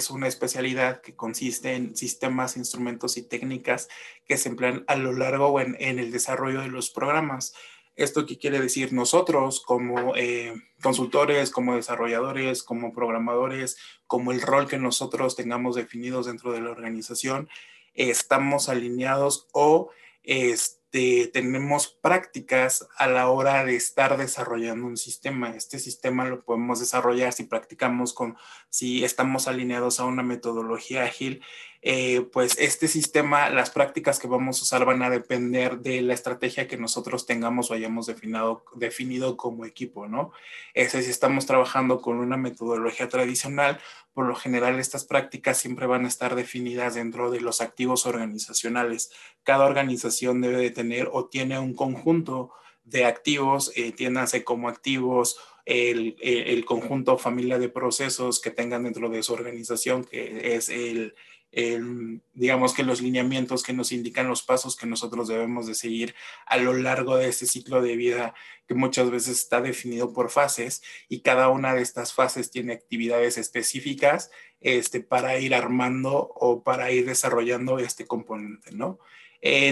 es una especialidad que consiste en sistemas, instrumentos y técnicas que se emplean a lo largo en, en el desarrollo de los programas. ¿Esto qué quiere decir? Nosotros como eh, consultores, como desarrolladores, como programadores, como el rol que nosotros tengamos definidos dentro de la organización, estamos alineados o este, tenemos prácticas a la hora de estar desarrollando un sistema. Este sistema lo podemos desarrollar si practicamos con, si estamos alineados a una metodología ágil eh, pues este sistema, las prácticas que vamos a usar van a depender de la estrategia que nosotros tengamos o hayamos definido, definido como equipo, ¿no? Es si estamos trabajando con una metodología tradicional, por lo general estas prácticas siempre van a estar definidas dentro de los activos organizacionales. Cada organización debe de tener o tiene un conjunto de activos, eh, como activos, el, el, conjunto familia de procesos que tengan dentro de su organización, que es el, digamos que los lineamientos que nos indican los pasos que nosotros debemos de seguir a lo largo de este ciclo de vida que muchas veces está definido por fases y cada una de estas fases tiene actividades específicas este, para ir armando o para ir desarrollando este componente, ¿no?